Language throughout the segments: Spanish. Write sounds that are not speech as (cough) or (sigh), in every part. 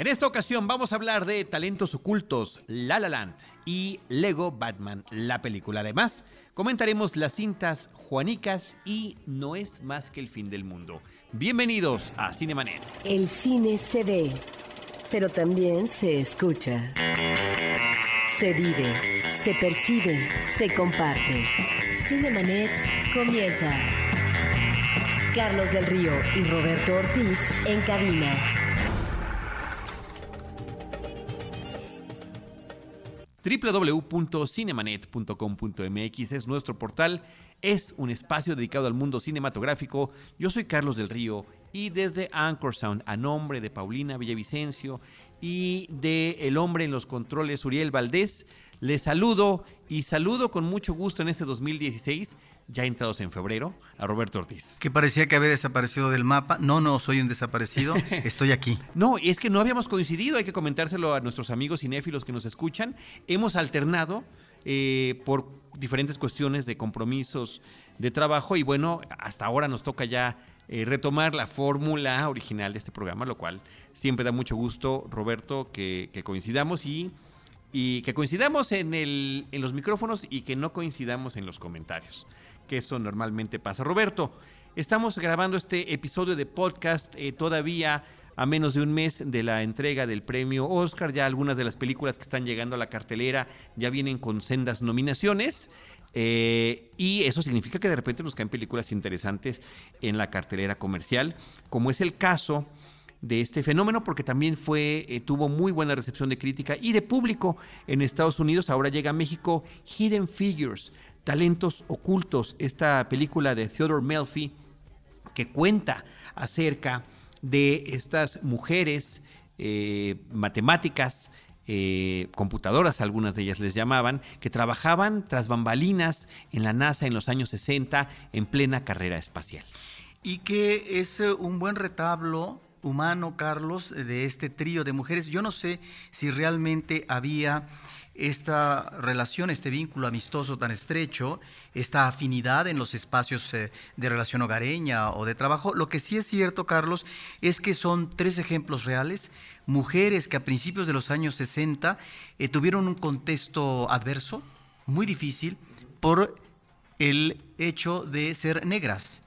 En esta ocasión vamos a hablar de talentos ocultos, La La Land y Lego Batman, la película. Además, comentaremos las cintas Juanicas y No es más que el fin del mundo. Bienvenidos a Cinemanet. El cine se ve, pero también se escucha. Se vive, se percibe, se comparte. Cinemanet comienza. Carlos del Río y Roberto Ortiz en cabina. www.cinemanet.com.mx es nuestro portal, es un espacio dedicado al mundo cinematográfico. Yo soy Carlos del Río y desde Anchor Sound, a nombre de Paulina Villavicencio y de El Hombre en los Controles, Uriel Valdés, les saludo y saludo con mucho gusto en este 2016 ya entrados en febrero, a Roberto Ortiz. Que parecía que había desaparecido del mapa. No, no, soy un desaparecido, (laughs) estoy aquí. no, es que no habíamos coincidido, hay que comentárselo a nuestros amigos cinéfilos que nos escuchan. Hemos alternado eh, por diferentes cuestiones de compromisos de trabajo y bueno, hasta ahora nos toca ya eh, retomar la fórmula original de este programa, lo cual siempre da mucho gusto, Roberto, que, coincidamos y, y que coincidamos en, el, en los micrófonos y que no coincidamos en los comentarios que eso normalmente pasa. Roberto, estamos grabando este episodio de podcast eh, todavía a menos de un mes de la entrega del premio Oscar. Ya algunas de las películas que están llegando a la cartelera ya vienen con sendas nominaciones. Eh, y eso significa que de repente nos caen películas interesantes en la cartelera comercial, como es el caso de este fenómeno, porque también fue, eh, tuvo muy buena recepción de crítica y de público en Estados Unidos. Ahora llega a México Hidden Figures, Talentos Ocultos, esta película de Theodore Melfi que cuenta acerca de estas mujeres eh, matemáticas, eh, computadoras, algunas de ellas les llamaban, que trabajaban tras bambalinas en la NASA en los años 60 en plena carrera espacial. Y que es eh, un buen retablo humano, Carlos, de este trío de mujeres. Yo no sé si realmente había esta relación, este vínculo amistoso tan estrecho, esta afinidad en los espacios eh, de relación hogareña o de trabajo. Lo que sí es cierto, Carlos, es que son tres ejemplos reales, mujeres que a principios de los años 60 eh, tuvieron un contexto adverso, muy difícil, por el hecho de ser negras.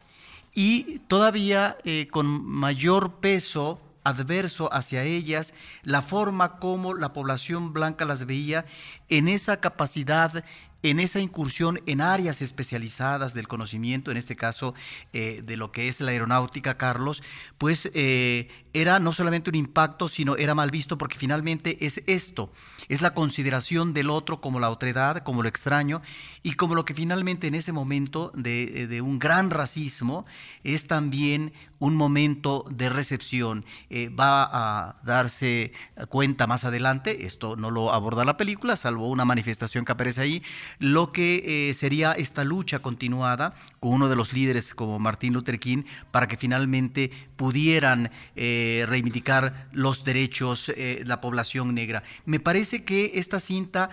Y todavía eh, con mayor peso adverso hacia ellas, la forma como la población blanca las veía en esa capacidad en esa incursión en áreas especializadas del conocimiento, en este caso eh, de lo que es la aeronáutica, Carlos, pues eh, era no solamente un impacto, sino era mal visto porque finalmente es esto, es la consideración del otro como la otredad, como lo extraño, y como lo que finalmente en ese momento de, de un gran racismo es también un momento de recepción. Eh, va a darse cuenta más adelante, esto no lo aborda la película, salvo una manifestación que aparece ahí, lo que eh, sería esta lucha continuada con uno de los líderes como Martin Luther King para que finalmente pudieran eh, reivindicar los derechos de la población negra. Me parece que esta cinta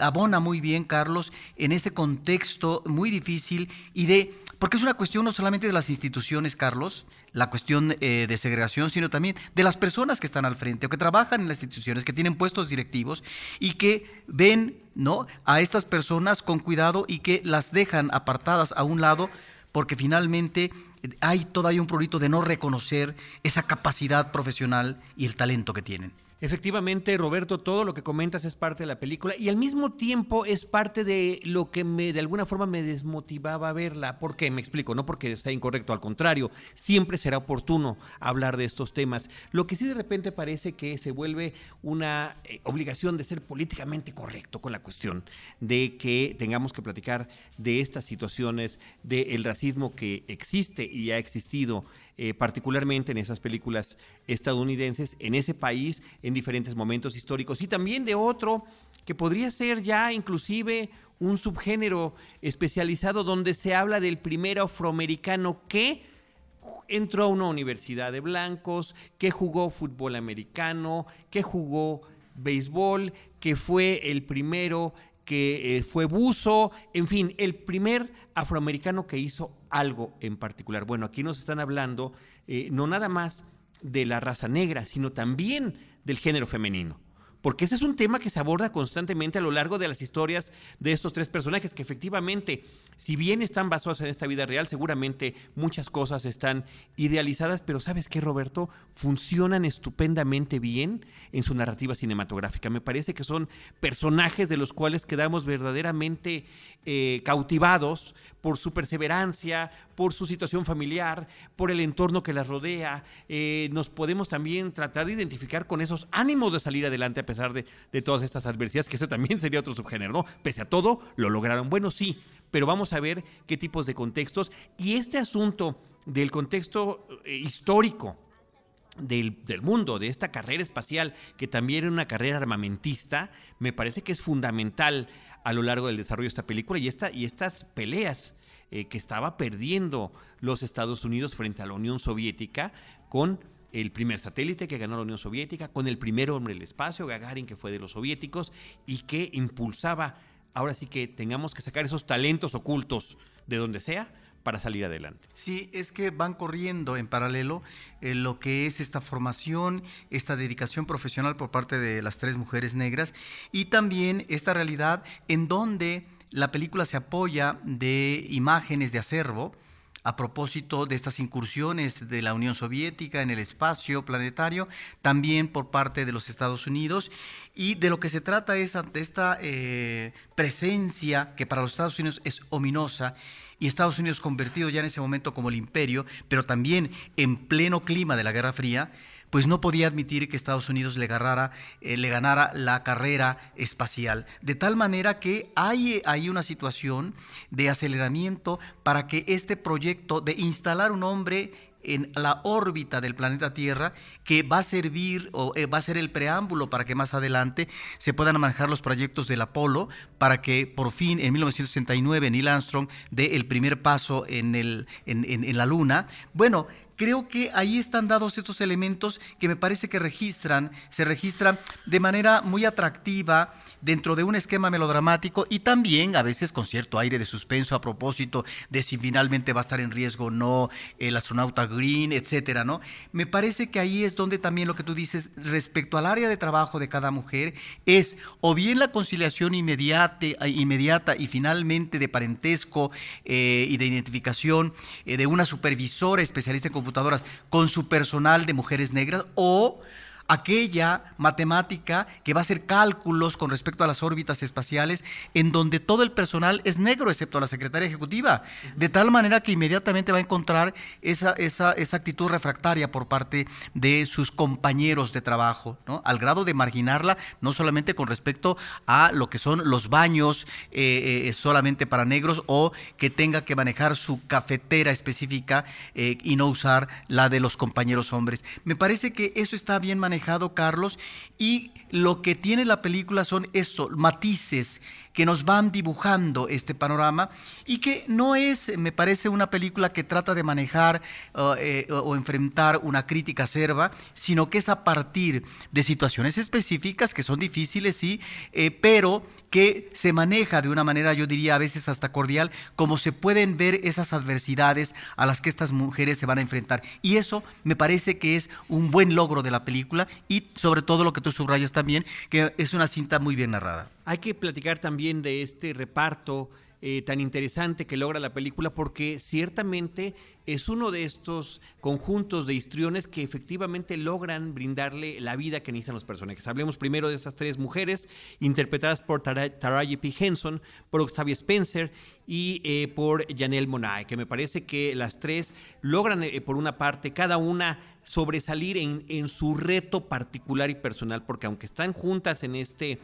abona muy bien, Carlos, en ese contexto muy difícil y de, porque es una cuestión no solamente de las instituciones, Carlos, la cuestión eh, de segregación, sino también de las personas que están al frente o que trabajan en las instituciones, que tienen puestos directivos y que ven ¿no? a estas personas con cuidado y que las dejan apartadas a un lado porque finalmente hay todavía un prurito de no reconocer esa capacidad profesional y el talento que tienen. Efectivamente, Roberto, todo lo que comentas es parte de la película y al mismo tiempo es parte de lo que me de alguna forma me desmotivaba verla. ¿Por qué? Me explico, no porque sea incorrecto, al contrario, siempre será oportuno hablar de estos temas. Lo que sí de repente parece que se vuelve una eh, obligación de ser políticamente correcto con la cuestión de que tengamos que platicar de estas situaciones, del racismo que existe y ha existido eh, particularmente en esas películas estadounidenses, en ese país, en diferentes momentos históricos, y también de otro que podría ser ya inclusive un subgénero especializado donde se habla del primer afroamericano que entró a una universidad de blancos, que jugó fútbol americano, que jugó béisbol, que fue el primero que eh, fue buzo, en fin, el primer afroamericano que hizo algo en particular. Bueno, aquí nos están hablando eh, no nada más de la raza negra, sino también del género femenino porque ese es un tema que se aborda constantemente a lo largo de las historias de estos tres personajes, que efectivamente, si bien están basados en esta vida real, seguramente muchas cosas están idealizadas, pero ¿sabes qué, Roberto? Funcionan estupendamente bien en su narrativa cinematográfica. Me parece que son personajes de los cuales quedamos verdaderamente eh, cautivados por su perseverancia, por su situación familiar, por el entorno que las rodea. Eh, nos podemos también tratar de identificar con esos ánimos de salir adelante de, de todas estas adversidades, que eso también sería otro subgénero, ¿no? Pese a todo, lo lograron. Bueno, sí, pero vamos a ver qué tipos de contextos. Y este asunto del contexto eh, histórico del, del, mundo, de esta carrera espacial, que también era una carrera armamentista, me parece que es fundamental a lo largo del desarrollo de esta película y, esta, y estas peleas eh, que estaba perdiendo los Estados Unidos frente a la Unión Soviética con el primer satélite que ganó la Unión Soviética, con el primer hombre del espacio, Gagarin, que fue de los soviéticos, y que impulsaba, ahora sí que tengamos que sacar esos talentos ocultos de donde sea para salir adelante. Sí, es que van corriendo en paralelo eh, lo que es esta formación, esta dedicación profesional por parte de las tres mujeres negras y también esta realidad en donde la película se apoya de imágenes de acervo, a propósito de estas incursiones de la Unión Soviética en el espacio planetario, también por parte de los Estados Unidos. Y de lo que se trata es de esta eh, presencia que para los Estados Unidos es ominosa y Estados Unidos convertido ya en ese momento como el imperio, pero también en pleno clima de la Guerra Fría, pues no podía admitir que Estados Unidos le, agarrara, eh, le ganara la carrera espacial. De tal manera que hay, hay una situación de aceleramiento para que este proyecto de instalar un hombre en la órbita del planeta Tierra que va a servir o eh, va a ser el preámbulo para que más adelante se puedan manejar los proyectos del Apolo para que por fin en 1969 Neil Armstrong dé el primer paso en, el, en, en la Luna. Bueno, creo que ahí están dados estos elementos que me parece que registran, se registran de manera muy atractiva dentro de un esquema melodramático y también a veces con cierto aire de suspenso a propósito de si finalmente va a estar en riesgo o no el astronauta Green, etcétera, ¿no? Me parece que ahí es donde también lo que tú dices respecto al área de trabajo de cada mujer es o bien la conciliación inmediata, inmediata y finalmente de parentesco eh, y de identificación eh, de una supervisora especialista en con su personal de mujeres negras o aquella matemática que va a hacer cálculos con respecto a las órbitas espaciales, en donde todo el personal es negro, excepto la secretaria ejecutiva, de tal manera que inmediatamente va a encontrar esa, esa, esa actitud refractaria por parte de sus compañeros de trabajo, ¿no? al grado de marginarla, no solamente con respecto a lo que son los baños eh, eh, solamente para negros o que tenga que manejar su cafetera específica eh, y no usar la de los compañeros hombres. Me parece que eso está bien manejado Carlos, y lo que tiene la película son estos matices que nos van dibujando este panorama y que no es, me parece, una película que trata de manejar uh, eh, o enfrentar una crítica acerba, sino que es a partir de situaciones específicas que son difíciles, sí, eh, pero que se maneja de una manera, yo diría a veces hasta cordial, como se pueden ver esas adversidades a las que estas mujeres se van a enfrentar. Y eso me parece que es un buen logro de la película y sobre todo lo que tú subrayas también, que es una cinta muy bien narrada. Hay que platicar también de este reparto eh, tan interesante que logra la película porque ciertamente es uno de estos conjuntos de histriones que efectivamente logran brindarle la vida que necesitan los personajes. Hablemos primero de esas tres mujeres interpretadas por Taraji P. Henson, por Octavia Spencer y eh, por Janelle Monae, que me parece que las tres logran eh, por una parte cada una sobresalir en, su reto particular y personal, porque aunque están juntas en este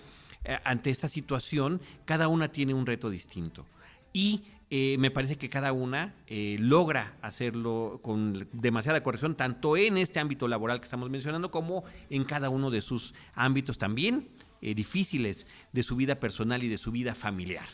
ante esta situación, cada una tiene un reto distinto. Y eh, me parece que cada una eh, logra hacerlo con demasiada corrección, tanto en este ámbito laboral que estamos mencionando, como en cada uno de sus ámbitos también difíciles de su vida personal y de su vida familiar.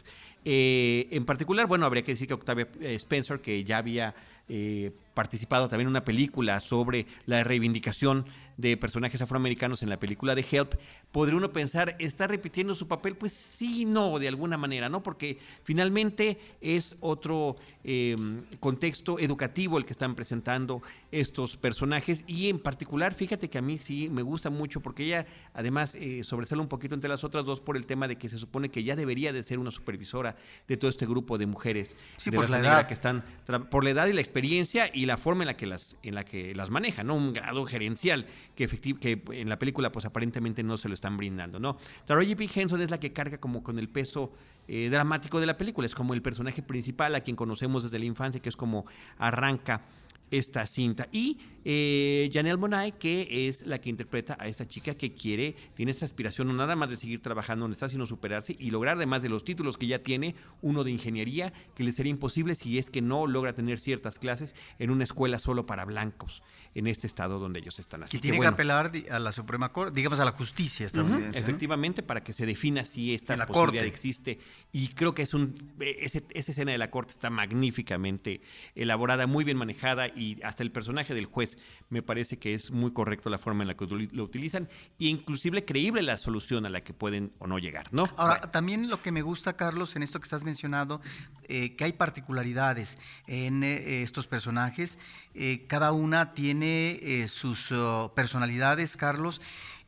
en particular, bueno, habría que decir que Octavia Spencer, que ya había eh, participado también en una película sobre la reivindicación de personajes afroamericanos en la película de Help, podría uno pensar, ¿está repitiendo su papel? Pues sí, no, de alguna manera, ¿no? Porque finalmente es otro em, contexto educativo el que están presentando estos personajes y en particular, fíjate que a mí sí me gusta mucho porque ella además eh, sobresale un poquito entre las otras dos por el tema de que se supone que ya debería de ser una supervisora de todo este grupo de mujeres sí, de por la la edad que están por la edad y la experiencia y la forma en la que las en la que las maneja, ¿no? Un grado gerencial que, efecti- que en la película pues aparentemente no se lo están brindando, ¿no? Taraji P. Henson es la que carga como con el peso eh, dramático de la película, es como el personaje principal a quien conocemos desde la infancia, que es como arranca esta cinta. Y eh, Janelle Monáe, que es la que interpreta a esta chica que quiere, tiene esa aspiración no nada más de seguir trabajando donde está, sino superarse y lograr, además de los títulos que ya tiene, uno de ingeniería, que le sería imposible si es que no logra tener ciertas clases en una escuela solo para blancos en este estado donde ellos están. Así que tiene que, bueno, apelar a la Suprema Corte, digamos a la justicia estadounidense. efectivamente, para que se defina si esta la posibilidad corte. existe. Y creo que es un eh, ese- esa escena de la corte está magníficamente elaborada, muy bien manejada y hasta el personaje del juez me parece que es muy correcto la forma en la que lo utilizan e inclusive creíble la solución a la que pueden o no llegar, ¿no? Ahora, Bueno. también lo que me gusta, Carlos, en esto que estás mencionando, eh, que hay particularidades en eh, estos personajes. Eh, cada una tiene sus oh, personalidades, Carlos,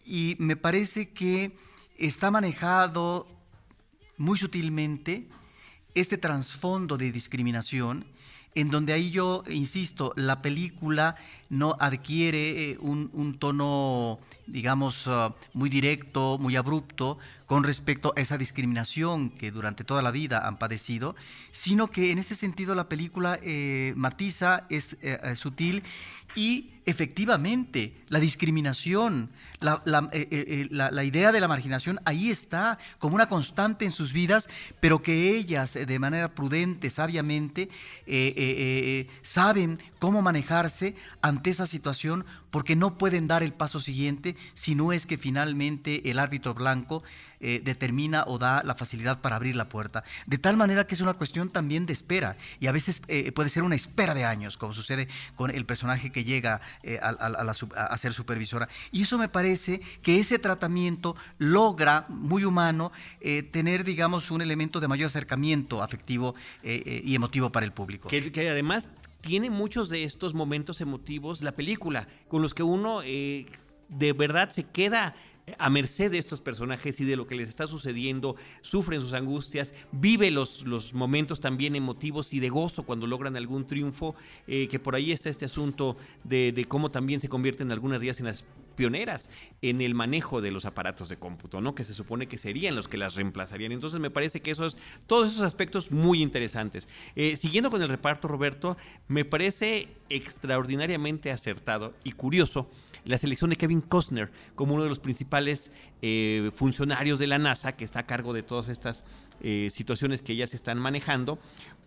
y me parece que está manejado muy sutilmente este trasfondo de discriminación, en donde ahí yo insisto, la película no adquiere eh, un, tono, digamos, ah, muy directo, muy abrupto con respecto a esa discriminación que durante toda la vida han padecido, sino que en ese sentido la película eh, matiza, es eh, eh, sutil y efectivamente la discriminación, la, eh, eh, eh, la- la idea de la marginación ahí está como una constante en sus vidas, pero que ellas de manera prudente, sabiamente, saben cómo manejarse ante esa situación porque no pueden dar el paso siguiente si no es que finalmente el árbitro blanco eh, determina o da la facilidad para abrir la puerta. De tal manera que es una cuestión también de espera y a veces eh, puede ser una espera de años, como sucede con el personaje que llega eh, a, ser supervisora. Y eso me parece que ese tratamiento logra, muy humano, tener, digamos, un elemento de mayor acercamiento afectivo y emotivo para el público. Que, además tiene muchos de estos momentos emotivos la película, con los que uno de verdad se queda a merced de estos personajes y de lo que les está sucediendo, sufren sus angustias, vive los, los momentos también emotivos y de gozo cuando logran algún triunfo, eh, que por ahí está este asunto de, de cómo también se convierten algunas días en las pioneras en el manejo de los aparatos de cómputo, ¿no? Que se supone que serían los que las reemplazarían. Entonces me parece que esos, todos esos aspectos muy interesantes. Eh, siguiendo con el reparto, Roberto, me parece extraordinariamente acertado y curioso la selección de Kevin Costner como uno de los principales eh, funcionarios de la NASA que está a cargo de todas estas eh, situaciones que se están manejando,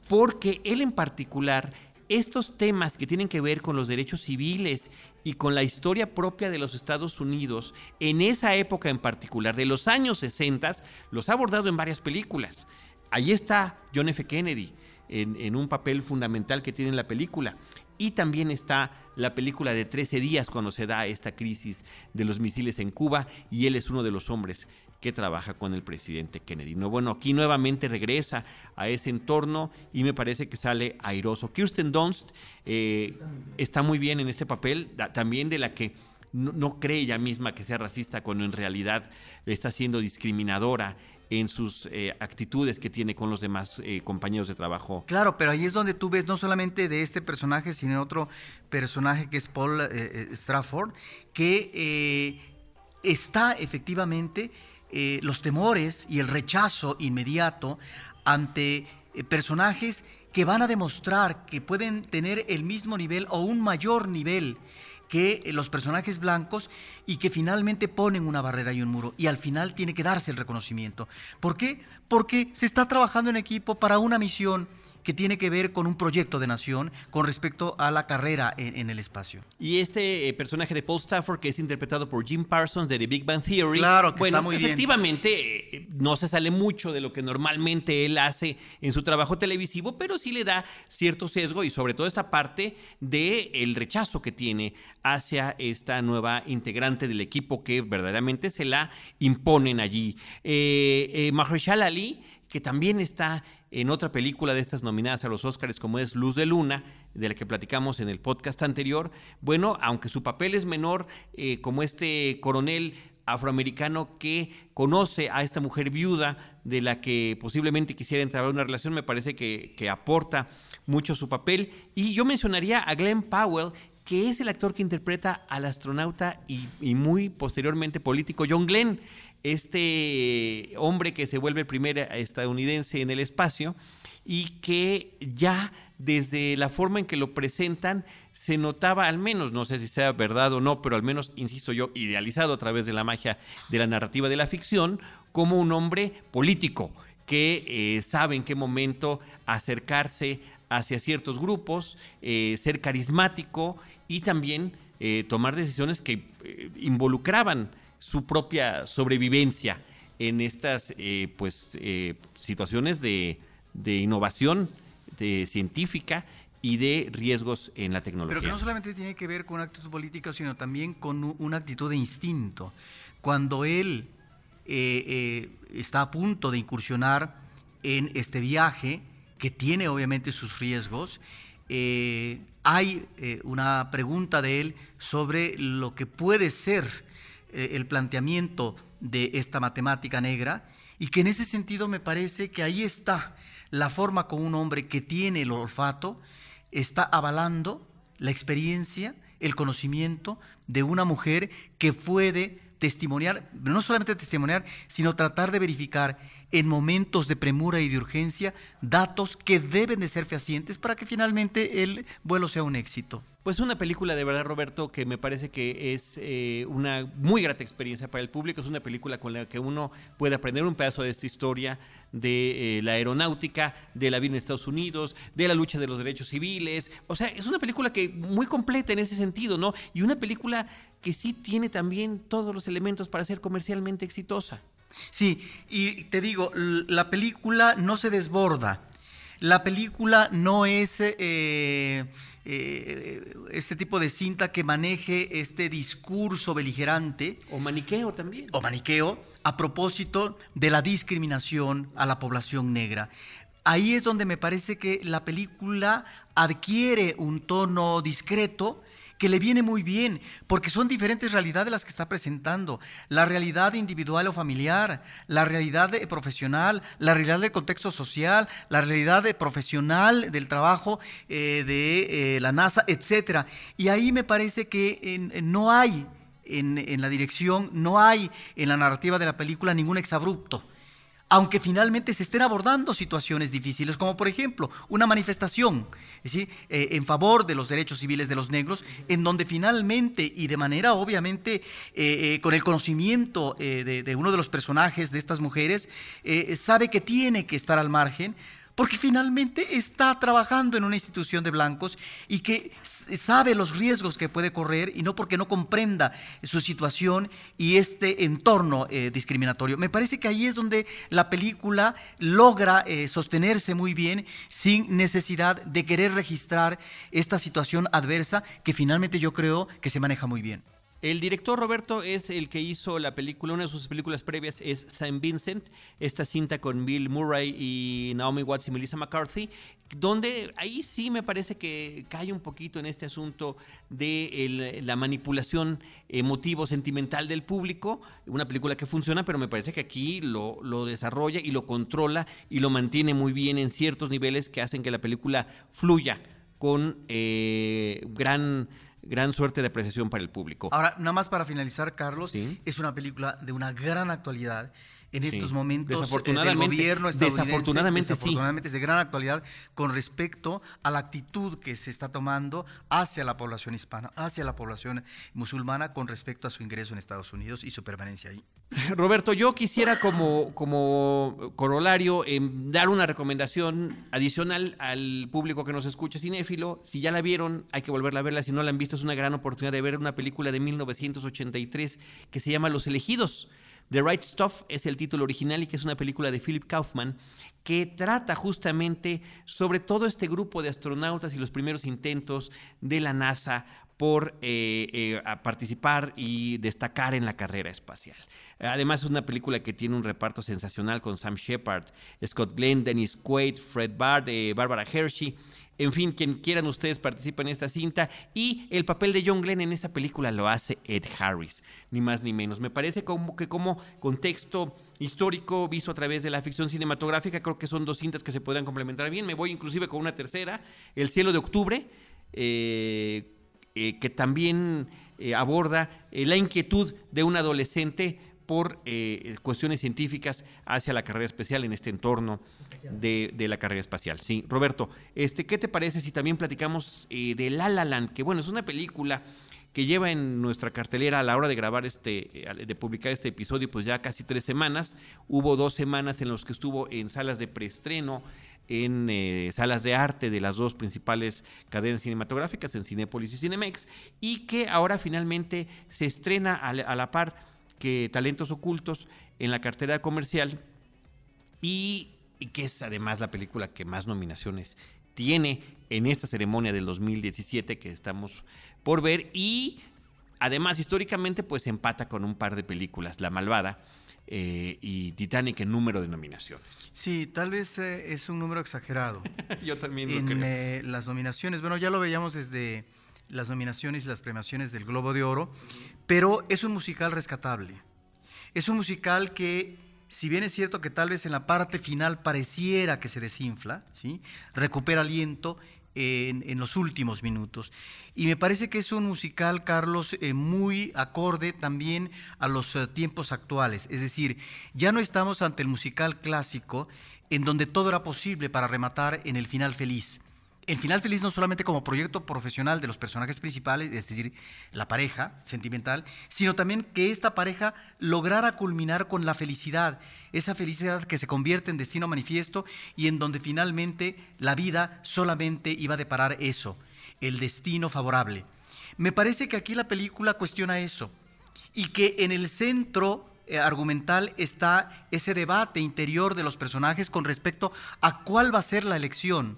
porque él en particular estos temas que tienen que ver con los derechos civiles y con la historia propia de los Estados Unidos, en esa época en particular, de los años 60, los ha abordado en varias películas. Ahí está John F. Kennedy, en, en un papel fundamental que tiene en la película. Y también está la película de 13 días cuando se da esta crisis de los misiles en Cuba y él es uno de los hombres que trabaja con el presidente Kennedy. No, bueno, aquí nuevamente regresa a ese entorno y me parece que sale airoso. Kirsten Dunst eh, está muy bien en este papel, también de la que no, cree ella misma que sea racista cuando en realidad está siendo discriminadora en sus eh, actitudes que tiene con los demás eh, compañeros de trabajo. Claro, pero ahí es donde tú ves no solamente de este personaje, sino otro personaje que es Paul Strafford, que está efectivamente eh, los temores y el rechazo inmediato ante eh, personajes que van a demostrar que pueden tener el mismo nivel o un mayor nivel que eh, los personajes blancos y que finalmente ponen una barrera y un muro y al final tiene que darse el reconocimiento. ¿Por qué? Porque se está trabajando en equipo para una misión que tiene que ver con un proyecto de nación con respecto a la carrera en, el espacio. Y este eh, personaje de Paul Stafford, que es interpretado por Jim Parsons de The Big Bang Theory, claro, que bueno, está muy efectivamente eh, no se sale mucho de lo que normalmente él hace en su trabajo televisivo, pero sí le da cierto sesgo y sobre todo esta parte del el rechazo que tiene hacia esta nueva integrante del equipo que verdaderamente se la imponen allí. Eh, eh Mahershala Ali, que también está en otra película de estas nominadas a los Oscars como es Luz de Luna, de la que platicamos en el podcast anterior, bueno, aunque su papel es menor, eh, como este coronel afroamericano que conoce a esta mujer viuda de la que posiblemente quisiera entrar en una relación, me parece que, aporta mucho su papel. Y yo mencionaría a Glenn Powell, que es el actor que interpreta al astronauta y muy posteriormente político John Glenn, este hombre que se vuelve el primer estadounidense en el espacio y que ya desde la forma en que lo presentan se notaba al menos, no sé si sea verdad o no, pero al menos, insisto yo, idealizado a través de la magia de la narrativa de la ficción, como un hombre político que eh, sabe en qué momento acercarse hacia ciertos grupos, eh, ser carismático y también eh, tomar decisiones que involucraban su propia sobrevivencia en estas pues, situaciones de, de innovación de científica y de riesgos en la tecnología. Pero que no solamente tiene que ver con actos políticos, sino también con una actitud de instinto. Cuando él eh, eh, está a punto de incursionar en este viaje, que tiene obviamente sus riesgos, eh, hay una pregunta de él sobre lo que puede ser el planteamiento de esta matemática negra, y que en ese sentido me parece que ahí está la forma como un hombre que tiene el olfato está avalando la experiencia, el conocimiento de una mujer que puede testimoniar, no solamente testimoniar, sino tratar de verificar en momentos de premura y de urgencia datos que deben de ser fehacientes para que finalmente el vuelo sea un éxito. Pues una película de verdad, Roberto, que me parece que es eh, una muy grata experiencia para el público. Es una película con la que uno puede aprender un pedazo de esta historia de eh, la aeronáutica, de la vida en Estados Unidos, de la lucha de los derechos civiles. O sea, es una película que muy completa en ese sentido, ¿no? Y una película que sí tiene también todos los elementos para ser comercialmente exitosa. Sí, y te digo, la película no se desborda. La película no es... Eh, eh, este tipo de cinta que maneje este discurso beligerante. O maniqueo también. O maniqueo a propósito de la discriminación a la población negra. Ahí es donde me parece que la película adquiere un tono discreto, que le viene muy bien, porque son diferentes realidades las que está presentando. La realidad individual o familiar, la realidad profesional, la realidad del contexto social, la realidad profesional del trabajo eh, de eh, la NASA, etc. Y ahí me parece que no hay en la dirección, no hay en la narrativa de la película ningún exabrupto aunque finalmente se estén abordando situaciones difíciles, como por ejemplo una manifestación eh, en favor de los derechos civiles de los negros, en donde finalmente y de manera obviamente eh, eh, con el conocimiento de, de, uno de los personajes de estas mujeres, sabe que tiene que estar al margen porque finalmente está trabajando en una institución de blancos y que sabe los riesgos que puede correr y no porque no comprenda su situación y este entorno eh, discriminatorio. Me parece que ahí es donde la película logra eh, sostenerse muy bien sin necesidad de querer registrar esta situación adversa que finalmente yo creo que se maneja muy bien. El director Roberto es el que hizo la película, una de sus películas previas es Saint Vincent, esta cinta con Bill Murray y Naomi Watts y Melissa McCarthy, donde ahí sí me parece que cae un poquito en este asunto de la manipulación emotivo, sentimental del público, una película que funciona, pero me parece que aquí lo, desarrolla y lo controla y lo mantiene muy bien en ciertos niveles que hacen que la película fluya con eh, gran gran suerte de apreciación para el público. Ahora, nada más para finalizar, Carlos, es una película de una gran actualidad en Sí. estos momentos eh, del Desafortunadamente- gobierno estadounidense. desafortunadamente sí. Desafortunadamente es de gran actualidad con respecto a la actitud que se está tomando hacia la población hispana, hacia la población musulmana con respecto a su ingreso en Estados Unidos y su permanencia ahí. (laughs) Roberto, yo quisiera como, como corolario em, dar una recomendación adicional al público que nos escucha cinéfilo. Si ya la vieron, hay que volverla a verla. Si no la han visto, es una gran oportunidad de ver una película de 1983 que se llama Los Elegidos. The Right Stuff es el título original y que es una película de Philip Kaufman que trata justamente sobre todo este grupo de astronautas y los primeros intentos de la NASA por eh, eh, participar y destacar en la carrera espacial. Además es una película que tiene un reparto sensacional con Sam Shepard, Scott Glenn, Dennis Quaid, Fred Bard, eh, Barbara Hershey, en fin, quien quieran ustedes participa en esta cinta y el papel de John Glenn en esa película lo hace Ed Harris, ni más ni menos. Me parece como que como contexto histórico visto a través de la ficción cinematográfica, creo que son dos cintas que se podrían complementar bien. Me voy inclusive con una tercera, El cielo de octubre, eh, eh, que también eh, aborda la inquietud de un adolescente por cuestiones científicas hacia la carrera especial en este entorno de, de la carrera espacial. Sí, Roberto, este, ¿qué te parece si también platicamos eh, de La La Land? Que bueno, es una película que lleva en nuestra cartelera a la hora de grabar este, eh, de publicar este episodio, pues ya casi tres semanas. Hubo dos semanas en las que estuvo en salas de preestreno, en eh, salas de arte de las dos principales cadenas cinematográficas, en Cinépolis y Cinemex, y que ahora finalmente se estrena a la par que Talentos Ocultos en la cartera comercial y, y que es además la película que más nominaciones tiene en esta ceremonia del 2017 que estamos por ver y además históricamente pues empata con un par de películas, La Malvada eh, y Titanic en número de nominaciones. Sí, tal vez eh, es un número exagerado. (laughs) Yo también lo en creo. eh, las nominaciones. Bueno, ya lo veíamos desde las nominaciones y las premiaciones del Globo de Oro, pero es un musical rescatable. Es un musical que, si bien es cierto que tal vez en la parte final pareciera que se desinfla, ¿sí? recupera aliento en, en los últimos minutos. Y me parece que es un musical, Carlos, eh, muy acorde también a los eh, tiempos actuales. Es decir, ya no estamos ante el musical clásico en donde todo era posible para rematar en el final feliz. El final feliz no solamente como proyecto profesional de los personajes principales, es decir, la pareja sentimental, sino también que esta pareja lograra culminar con la felicidad, esa felicidad que se convierte en destino manifiesto y en donde finalmente la vida solamente iba a deparar eso, el destino favorable. Me parece que aquí la película cuestiona eso y que en el centro eh, argumental está ese debate interior de los personajes con respecto a cuál va a ser la elección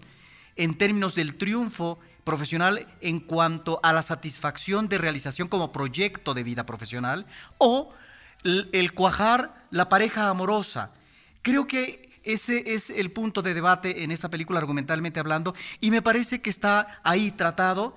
en términos del triunfo profesional en cuanto a la satisfacción de realización como proyecto de vida profesional o el cuajar la pareja amorosa. Creo que ese es el punto de debate en esta película argumentalmente hablando y me parece que está ahí tratado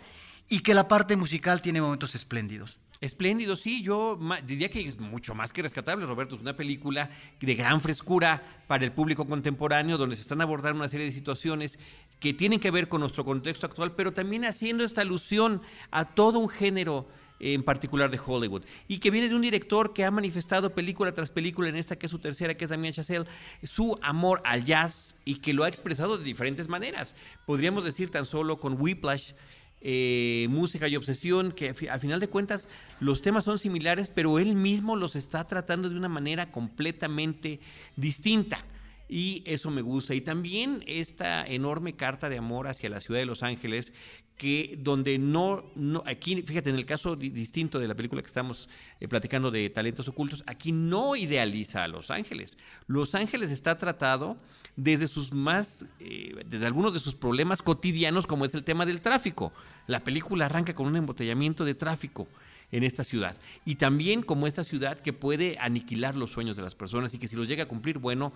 y que la parte musical tiene momentos espléndidos. Espléndido, sí, yo diría que es mucho más que rescatable, Roberto. Es una película de gran frescura para el público contemporáneo, donde se están abordando una serie de situaciones que tienen que ver con nuestro contexto actual, pero también haciendo esta alusión a todo un género eh, en particular de Hollywood, y que viene de un director que ha manifestado película tras película en esta que es su tercera, que es Damien Chazelle, su amor al jazz y que lo ha expresado de diferentes maneras. Podríamos decir tan solo con Whiplash, eh, música y obsesión, que a fi- al final de cuentas los temas son similares, pero él mismo los está tratando de una manera completamente distinta. Y eso me gusta. Y también esta enorme carta de amor hacia la ciudad de Los Ángeles, que donde no, no aquí, fíjate, en el caso di- distinto de la película que estamos eh, platicando de talentos ocultos, aquí no idealiza a Los Ángeles. Los Ángeles está tratado desde sus más, eh, desde algunos de sus problemas cotidianos, como es el tema del tráfico. La película arranca con un embotellamiento de tráfico en esta ciudad. Y también como esta ciudad que puede aniquilar los sueños de las personas y que si los llega a cumplir, bueno,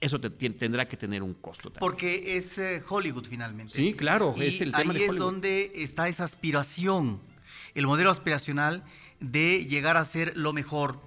eso te- tendrá que tener un costo también. Porque es eh, Hollywood finalmente. Sí, claro, Y es el tema ahí de es donde está esa aspiración, el modelo aspiracional de llegar a ser lo mejor,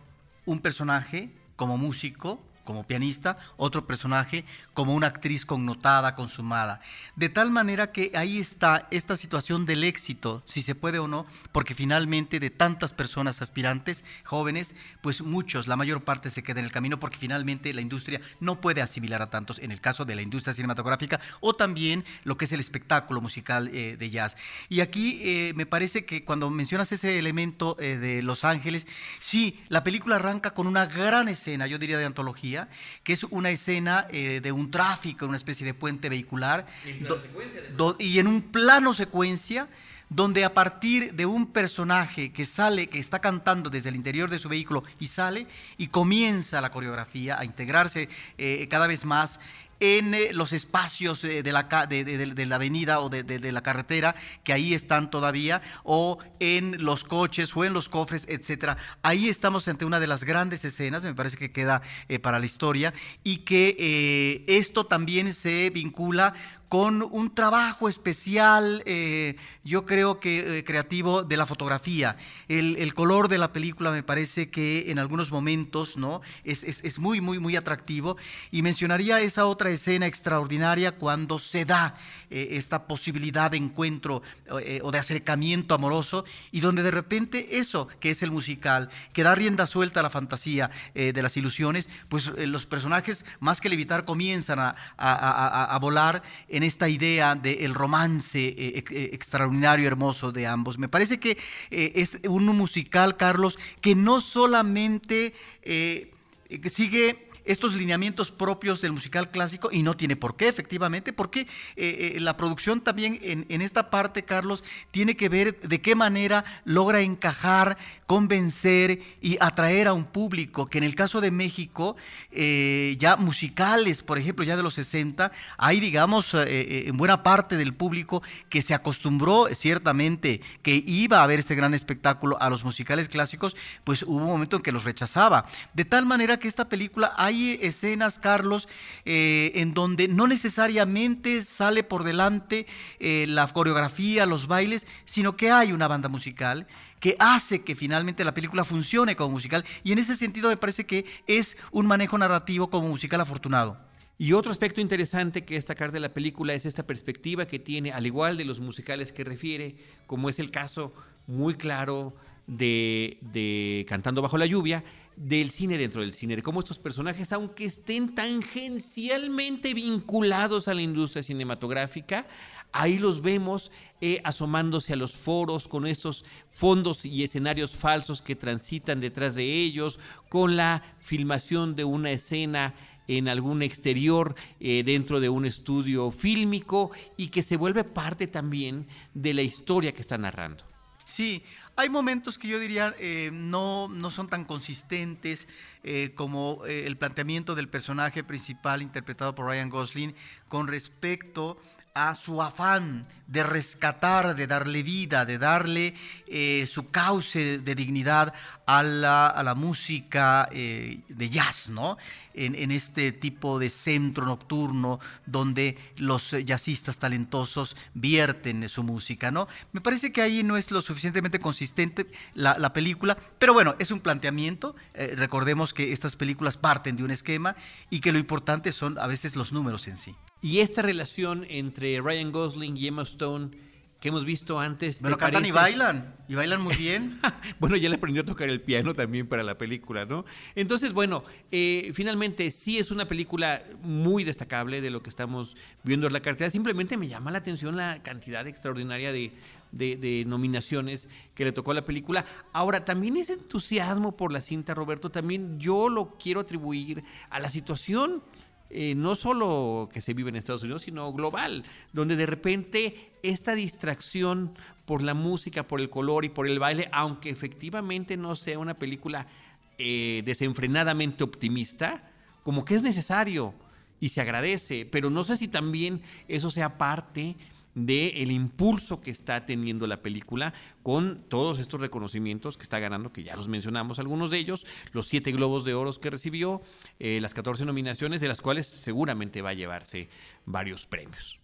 un personaje como músico, como pianista, otro personaje como una actriz connotada, consumada. De tal manera que ahí está esta situación del éxito, si se puede o no, porque finalmente de tantas personas aspirantes, jóvenes, pues muchos, la mayor parte se queda en el camino porque finalmente la industria no puede asimilar a tantos, en el caso de la industria cinematográfica o también lo que es el espectáculo musical eh, de jazz. Y aquí eh, me parece que cuando mencionas ese elemento eh, de Los Ángeles, sí, la película arranca con una gran escena, yo diría de antología, que es una escena de un tráfico, una especie de puente vehicular, y en un plano secuencia donde a partir de un personaje que sale, que está cantando desde el interior de su vehículo y sale y comienza la coreografía a integrarse cada vez más en eh, los espacios de, la, de, la, avenida o de, la carretera, que ahí están todavía, o en los coches o en los cofres, etcétera. Ahí estamos ante una de las grandes escenas, me parece que queda eh, para la historia, y que eh, esto también se vincula con un trabajo especial, eh, yo creo que eh, creativo, de la fotografía. El, color de la película me parece que en algunos momentos ¿no? Es, muy, muy, muy atractivo. Y mencionaría esa otra escena extraordinaria cuando se da eh, esta posibilidad de encuentro o de acercamiento amoroso y donde de repente eso, que es el musical, que da rienda suelta a la fantasía de las ilusiones, pues los personajes, más que levitar, comienzan a, a volar en esta idea del romance eh, eh, extraordinario, hermoso de ambos. Me parece que eh, es un musical, Carlos, que no solamente sigue estos lineamientos propios del musical clásico y no tiene por qué, efectivamente, porque la producción también en, en, esta parte, Carlos, tiene que ver de qué manera logra encajar convencer y atraer a un público, que en el caso de México, eh, ya musicales, por ejemplo, ya de los 60, hay, digamos, eh, eh, en buena parte del público que se acostumbró ciertamente que iba a ver este gran espectáculo a los musicales clásicos, pues hubo un momento en que los rechazaba. De tal manera que esta película hay escenas, Carlos, en donde no necesariamente sale por delante la coreografía, los bailes, sino que hay una banda musical que hace que finalmente la película funcione como musical. Y en ese sentido me parece que es un manejo narrativo como musical afortunado. Y otro aspecto interesante que destacar de la película es esta perspectiva que tiene, al igual de los musicales que refiere, como es el caso muy claro de, de Cantando bajo la lluvia, del cine dentro del cine, de cómo estos personajes, aunque estén tangencialmente vinculados a la industria cinematográfica, Ahí los vemos eh, asomándose a los foros con esos fondos y escenarios falsos que transitan detrás de ellos, con la filmación de una escena en algún exterior eh, dentro de un estudio fílmico y que se vuelve parte también de la historia que está narrando. Sí, hay momentos que yo diría eh, no, no son tan consistentes como el planteamiento del personaje principal interpretado por Ryan Gosling con respecto a su afán de rescatar, de darle vida, de darle eh, su cauce de dignidad a la, a la música eh, de jazz, ¿no? En, este tipo de centro nocturno donde los jazzistas talentosos vierten su música, ¿no? Me parece que ahí no es lo suficientemente consistente la, película, pero bueno, es un planteamiento. Eh, recordemos que estas películas parten de un esquema y que lo importante son a veces los números en sí. Y esta relación entre Ryan Gosling y Emma Stone que hemos visto antes. Bueno, cantan y bailan, y bailan muy bien. (laughs) bueno, ya le aprendió a tocar el piano también para la película, ¿no? Entonces, bueno, eh, finalmente sí es una película muy destacable de lo que estamos viendo en la cartera. Simplemente me llama la atención la cantidad extraordinaria de, de, nominaciones que le tocó a la película. Ahora, también ese entusiasmo por la cinta, Roberto, también yo lo quiero atribuir a la situación eh, no solo que se vive en Estados Unidos, sino global, donde de repente esta distracción por la música, por el color y por el baile, aunque efectivamente no sea una película eh, desenfrenadamente optimista, como que es necesario y se agradece, pero no sé si también eso sea parte del impulso que está teniendo la película con todos estos reconocimientos que está ganando, que ya los mencionamos algunos de ellos, los siete globos de oro que recibió, eh, las 14 nominaciones, de las cuales seguramente va a llevarse varios premios.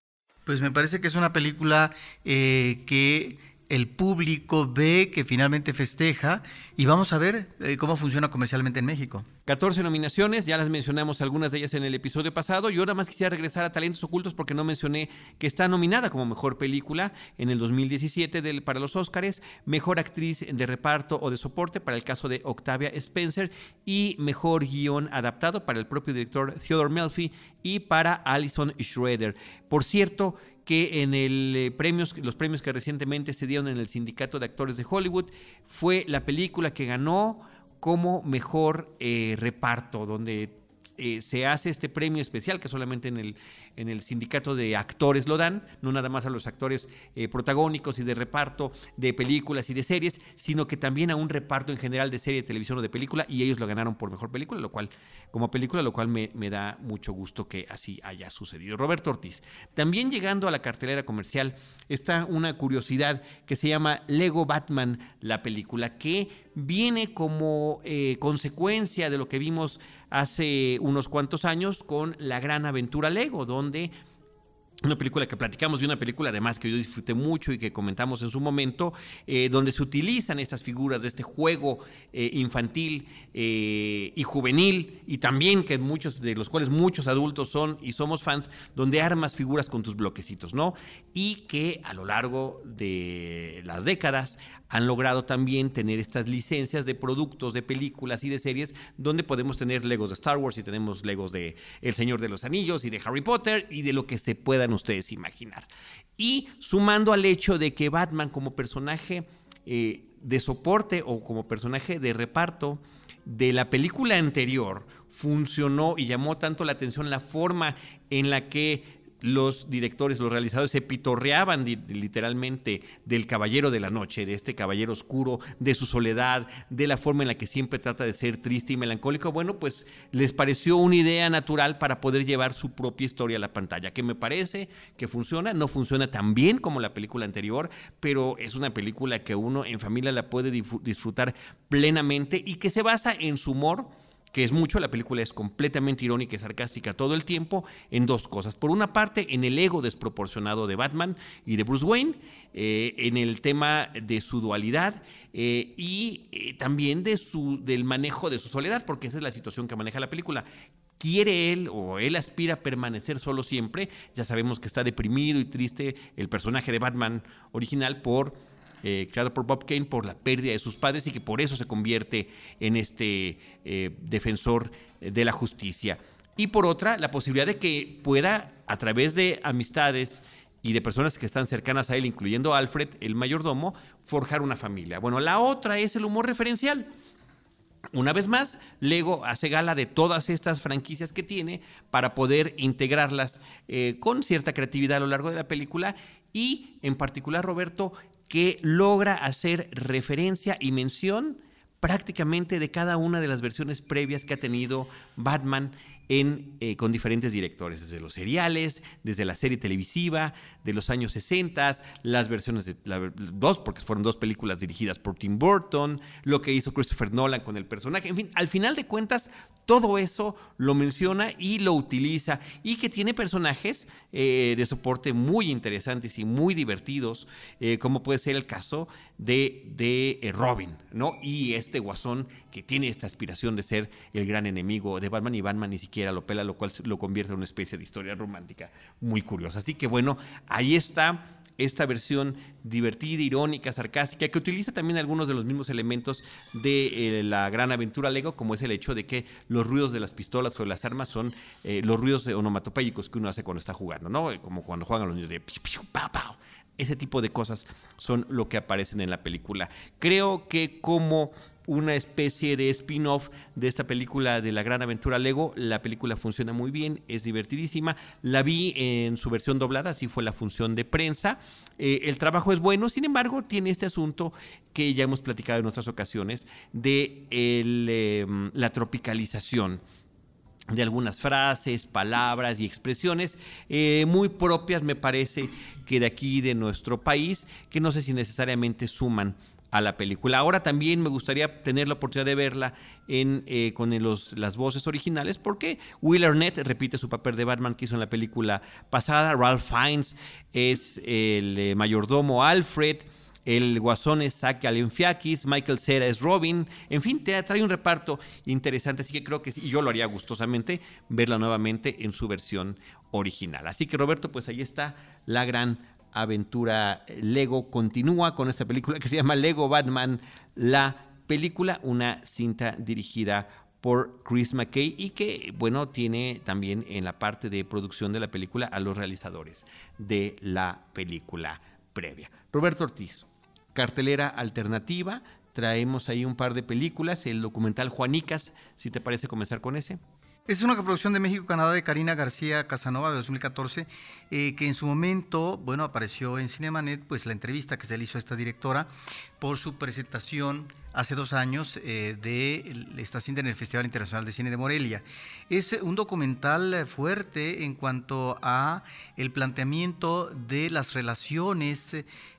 Pues me parece que es una película eh, que el público ve que finalmente festeja y vamos a ver eh, cómo funciona comercialmente en México. 14 nominaciones, ya las mencionamos algunas de ellas en el episodio pasado. Yo ahora más quisiera regresar a Talentos Ocultos porque no mencioné que está nominada como mejor película en el 2017 del, para los Óscares, mejor actriz de reparto o de soporte para el caso de Octavia Spencer y mejor guion adaptado para el propio director Theodore Melfi y para Alison Schroeder. Por cierto, que en el, eh, premios, los premios que recientemente se dieron en el Sindicato de Actores de Hollywood fue la película que ganó como mejor eh, reparto, donde eh, se hace este premio especial que solamente en el, en el sindicato de actores lo dan, no nada más a los actores eh, protagónicos y de reparto de películas y de series, sino que también a un reparto en general de serie de televisión o de película y ellos lo ganaron por mejor película, lo cual, como película, lo cual me, me da mucho gusto que así haya sucedido. Roberto Ortiz, también llegando a la cartelera comercial está una curiosidad que se llama Lego Batman, la película, que viene como eh, consecuencia de lo que vimos hace unos cuantos años con La Gran Aventura Lego, donde una película que platicamos de una película además que yo disfruté mucho y que comentamos en su momento, eh, donde se utilizan estas figuras de este juego eh, infantil eh, y juvenil y también que muchos de los cuales muchos adultos son y somos fans, donde armas figuras con tus bloquecitos, ¿no? Y que a lo largo de las décadas han logrado también tener estas licencias de productos, de películas y de series, donde podemos tener Legos de Star Wars y tenemos Legos de El Señor de los Anillos y de Harry Potter y de lo que se pueda ustedes imaginar. Y sumando al hecho de que Batman como personaje eh, de soporte o como personaje de reparto de la película anterior funcionó y llamó tanto la atención la forma en la que los directores, los realizadores se pitorreaban literalmente del caballero de la noche, de este caballero oscuro, de su soledad, de la forma en la que siempre trata de ser triste y melancólico. Bueno, pues les pareció una idea natural para poder llevar su propia historia a la pantalla, que me parece que funciona, no funciona tan bien como la película anterior, pero es una película que uno en familia la puede disfrutar plenamente y que se basa en su humor que es mucho, la película es completamente irónica y sarcástica todo el tiempo, en dos cosas. Por una parte, en el ego desproporcionado de Batman y de Bruce Wayne, eh, en el tema de su dualidad eh, y eh, también de su, del manejo de su soledad, porque esa es la situación que maneja la película. ¿Quiere él o él aspira a permanecer solo siempre? Ya sabemos que está deprimido y triste el personaje de Batman original por eh, creado por Bob Kane por la pérdida de sus padres y que por eso se convierte en este eh, defensor de la justicia. Y por otra, la posibilidad de que pueda, a través de amistades y de personas que están cercanas a él, incluyendo Alfred, el mayordomo, forjar una familia. Bueno, la otra es el humor referencial. Una vez más, Lego hace gala de todas estas franquicias que tiene para poder integrarlas eh, con cierta creatividad a lo largo de la película y en particular, Roberto, que logra hacer referencia y mención prácticamente de cada una de las versiones previas que ha tenido Batman en, eh, con diferentes directores, desde los seriales, desde la serie televisiva de los años 60, las versiones de dos, porque fueron dos películas dirigidas por Tim Burton, lo que hizo Christopher Nolan con el personaje, en fin, al final de cuentas, todo eso lo menciona y lo utiliza y que tiene personajes eh, de soporte muy interesantes y muy divertidos, eh, como puede ser el caso de, de Robin, ¿no? Y este guasón que tiene esta aspiración de ser el gran enemigo de Batman y Batman ni siquiera lo pela, lo cual lo convierte en una especie de historia romántica muy curiosa. Así que bueno, ahí está esta versión divertida, irónica, sarcástica, que utiliza también algunos de los mismos elementos de eh, la gran aventura Lego, como es el hecho de que los ruidos de las pistolas o de las armas son eh, los ruidos onomatopéyicos que uno hace cuando está jugando, ¿no? Como cuando juegan los niños de Ese tipo de cosas son lo que aparecen en la película. Creo que como una especie de spin-off de esta película de la gran aventura Lego. La película funciona muy bien, es divertidísima. La vi en su versión doblada, así fue la función de prensa. Eh, el trabajo es bueno, sin embargo, tiene este asunto que ya hemos platicado en otras ocasiones de em, la tropicalización de algunas frases, palabras y expresiones eh, muy propias, me parece, que de aquí, de nuestro país, que no sé si necesariamente suman a la película. Ahora también me gustaría tener la oportunidad de verla eh, con las voces originales, porque Will Arnett repite su papel de Batman que hizo en la película pasada, Ralph Fiennes es el eh, mayordomo Alfred, el guasón es Zach Galifianakis, Michael Cera es Robin, en fin, te trae un reparto interesante, así que creo que sí, y yo lo haría gustosamente verla nuevamente en su versión original. Así que Roberto, pues ahí está la gran aventura Lego continúa con esta película que se llama Lego Batman, la película, una cinta dirigida por Chris McKay y que, bueno, tiene también en la parte de producción de la película a los realizadores de la película previa. Roberto Ortiz, cartelera alternativa, traemos ahí un par de películas, el documental Juanicas, si te parece comenzar con ese. Es una producción de México-Canadá de Karina García Casanova de 2014, eh, que en su momento, bueno, apareció en Cinemanet, pues la entrevista que se le hizo a esta directora por su presentación hace dos años eh, de esta cinta en el Festival Internacional de Cine de Morelia. Es un documental fuerte en cuanto a el planteamiento de las relaciones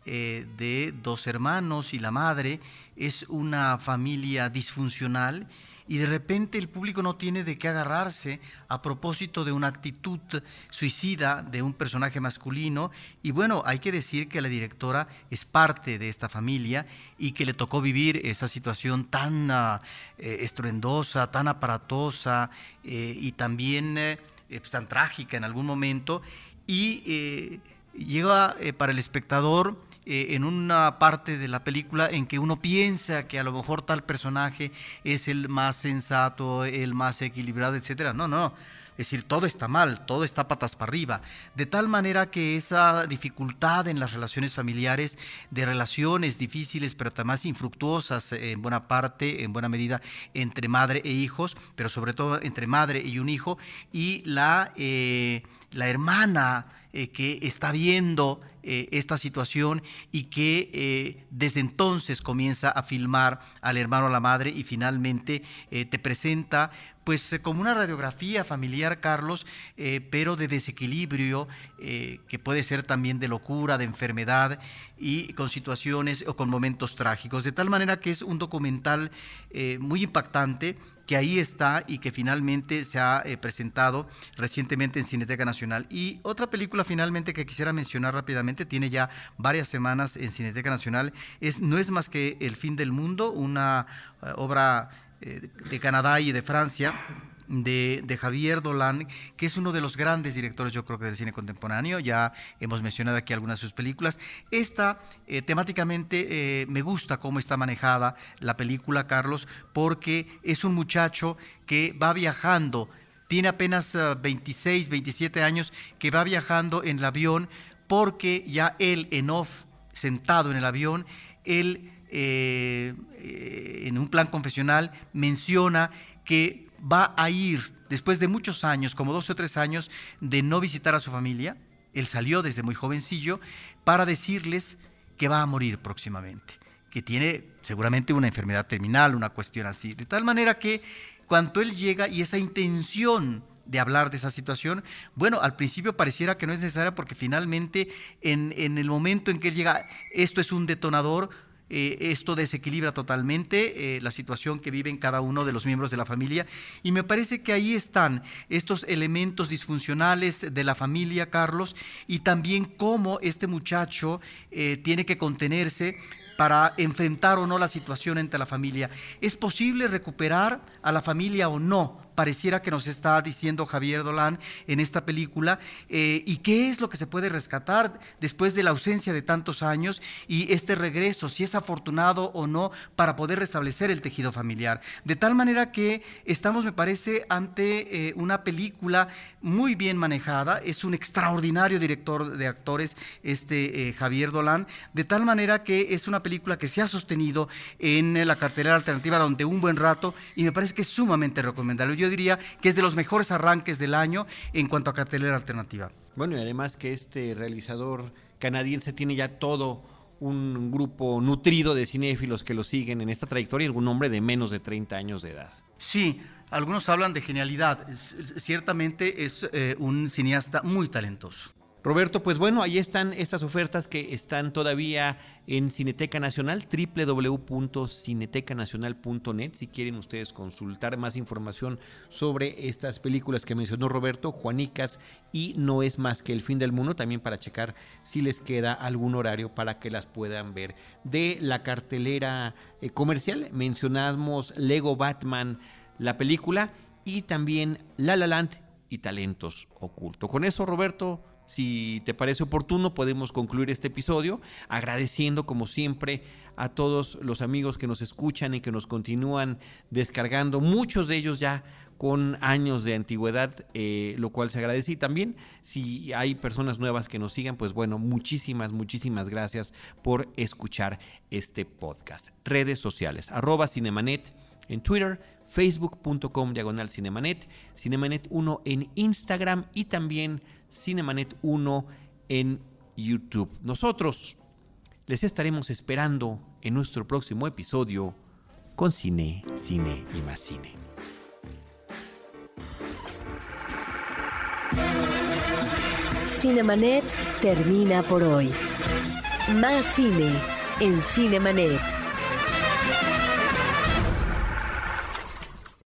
eh, de dos hermanos y la madre. Es una familia disfuncional y de repente el público no tiene de qué agarrarse a propósito de una actitud suicida de un personaje masculino. Y bueno, hay que decir que la directora es parte de esta familia y que le tocó vivir esa situación tan uh, estruendosa, tan aparatosa eh, y también eh, pues, tan trágica en algún momento. Y llega para el espectador eh, en una parte de la película en que uno piensa que a lo mejor tal personaje es el más sensato, el más equilibrado, etcétera. No, no. Es decir, todo está mal, todo está patas para arriba. De tal manera que esa dificultad en las relaciones familiares, de relaciones difíciles, pero además infructuosas en buena parte, en buena medida, entre madre e hijos, pero sobre todo entre madre y un hijo, y la, eh, la hermana eh, que está viendo eh, esta situación y que eh, desde entonces comienza a filmar al hermano a la madre y finalmente te presenta pues como una radiografía familiar, Carlos, pero de desequilibrio, que puede ser también de locura, de enfermedad y con situaciones o con momentos trágicos. De tal manera que es un documental muy impactante que ahí está y que finalmente se ha eh, presentado recientemente en Cineteca Nacional. Y otra película finalmente que quisiera mencionar rápidamente, tiene ya varias semanas en Cineteca Nacional, es No es más que El fin del mundo, una eh, obra eh, de Canadá y de Francia de, Javier Dolan, que es uno de los grandes directores, yo creo que del cine contemporáneo. Ya hemos mencionado aquí algunas de sus películas. Esta, eh, temáticamente, eh, me gusta cómo está manejada la película, Carlos, porque es un muchacho que va viajando, tiene apenas 26, ah, 27 años, que va viajando en el avión porque ya él en off, sentado en el avión, él eh, en un plan confesional menciona que va a ir después de muchos años, como 12 o tres años, de no visitar a su familia. Él salió desde muy jovencillo para decirles que va a morir próximamente, que tiene seguramente una enfermedad terminal, una cuestión así. De tal manera que cuando él llega y esa intención de hablar de esa situación, bueno, al principio pareciera que no es necesaria porque finalmente en, en el momento en que él llega, esto es un detonador, eh, esto desequilibra totalmente eh, la situación que viven cada uno de los miembros de la familia. Y me parece que ahí están estos elementos disfuncionales de la familia, Carlos, y también cómo este muchacho eh, tiene que contenerse para enfrentar o no la situación entre la familia. ¿Es posible recuperar a la familia o no? Pareciera que nos está diciendo Javier Dolan en esta película, eh, y qué es lo que se puede rescatar después de la ausencia de tantos años y este regreso, si es afortunado o no, para poder restablecer el tejido familiar. De tal manera que estamos, me parece, ante eh, una película muy bien manejada, es un extraordinario director de actores, este eh, Javier Dolan, de tal manera que es una película que se ha sostenido en la cartelera alternativa durante un buen rato y me parece que es sumamente recomendable. Yo diría que es de los mejores arranques del año en cuanto a cartelera alternativa. Bueno, y además que este realizador canadiense tiene ya todo un grupo nutrido de cinéfilos que lo siguen en esta trayectoria, algún hombre de menos de 30 años de edad. Sí, algunos hablan de genialidad. ciertamente es eh, un cineasta muy talentoso. Roberto, pues bueno, ahí están estas ofertas que están todavía en Cineteca Nacional, www.cinetecanacional.net, si quieren ustedes consultar más información sobre estas películas que mencionó Roberto, Juanicas y No es más que el fin del mundo, también para checar si les queda algún horario para que las puedan ver. De la cartelera eh, comercial mencionamos Lego Batman, la película, y también La La Land y Talentos Ocultos. Con eso, Roberto, si te parece oportuno, podemos concluir este episodio agradeciendo como siempre a todos los amigos que nos escuchan y que nos continúan descargando, muchos de ellos ya con años de antigüedad, eh, lo cual se agradece. Y también si hay personas nuevas que nos sigan, pues bueno, muchísimas, muchísimas gracias por escuchar este podcast. Redes sociales, arroba Cinemanet en Twitter, facebook.com diagonal Cinemanet, Cinemanet 1 en Instagram y también Cinemanet 1 en YouTube. Nosotros les estaremos esperando en nuestro próximo episodio con cine, cine y más cine. Cinemanet termina por hoy. Más cine en Cinemanet.